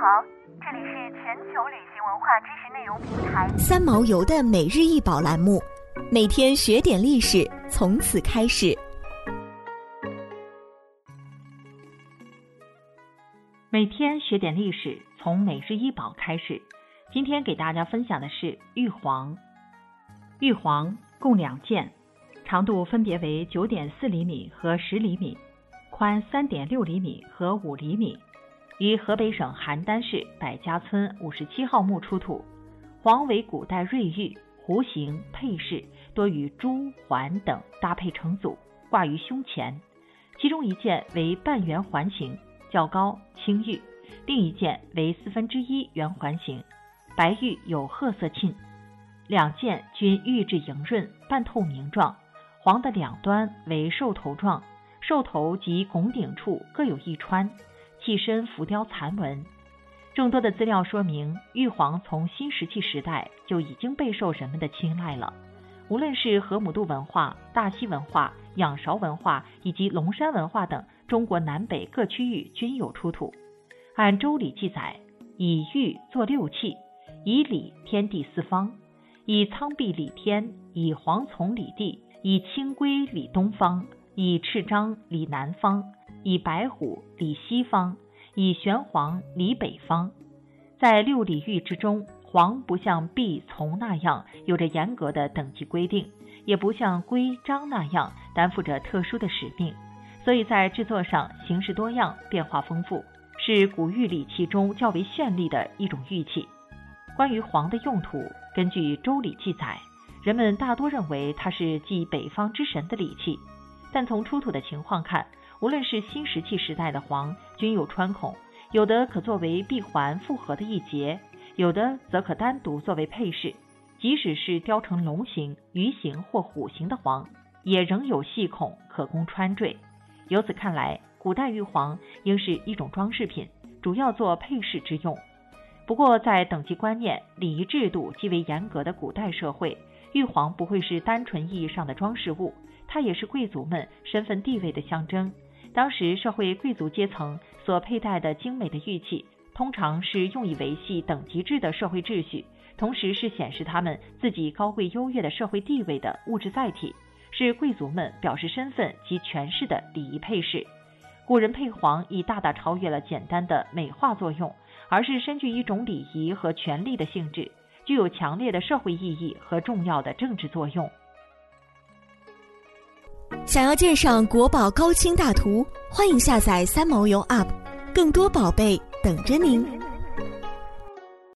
好，这里是全球旅行文化知识内容平台三毛游的每日一宝栏目，每天学点历史，从此开始。每天学点历史，从每日一宝开始。今天给大家分享的是玉皇。玉皇共两件，长度分别为九点四厘米和十厘米，宽三点六厘米和五厘米。于河北省邯郸市百家村五十七号墓出土，黄为古代瑞玉，弧形配饰多与珠环等搭配成组，挂于胸前。其中一件为半圆环形，较高，青玉；另一件为四分之一圆环形，白玉有褐色沁。两件均玉质莹润，半透明状，黄的两端为兽头状，兽头及拱顶处各有一穿。器身浮雕残纹，众多的资料说明，玉皇从新石器时代就已经备受人们的青睐了。无论是河姆渡文化、大溪文化、仰韶文化以及龙山文化等，中国南北各区域均有出土。按《周礼》记载，以玉作六器，以礼天地四方，以苍璧礼天，以黄琮礼地，以青龟理东方，以赤章理南方。以白虎理西方，以玄黄理北方。在六礼玉之中，黄不像璧、从那样有着严格的等级规定，也不像龟、章那样担负着特殊的使命，所以在制作上形式多样、变化丰富，是古玉礼器中较为绚丽的一种玉器。关于黄的用途，根据《周礼》记载，人们大多认为它是祭北方之神的礼器，但从出土的情况看。无论是新石器时代的黄，均有穿孔，有的可作为闭环复合的一节，有的则可单独作为配饰。即使是雕成龙形、鱼形或虎形的黄，也仍有细孔可供穿缀。由此看来，古代玉皇应是一种装饰品，主要做配饰之用。不过，在等级观念、礼仪制度极为严格的古代社会，玉皇不会是单纯意义上的装饰物，它也是贵族们身份地位的象征。当时社会贵族阶层所佩戴的精美的玉器，通常是用以维系等级制的社会秩序，同时是显示他们自己高贵优越的社会地位的物质载体，是贵族们表示身份及权势的礼仪配饰。古人配黄已大大超越了简单的美化作用，而是深具一种礼仪和权力的性质，具有强烈的社会意义和重要的政治作用。想要鉴赏国宝高清大图，欢迎下载三毛游 App，更多宝贝等着您。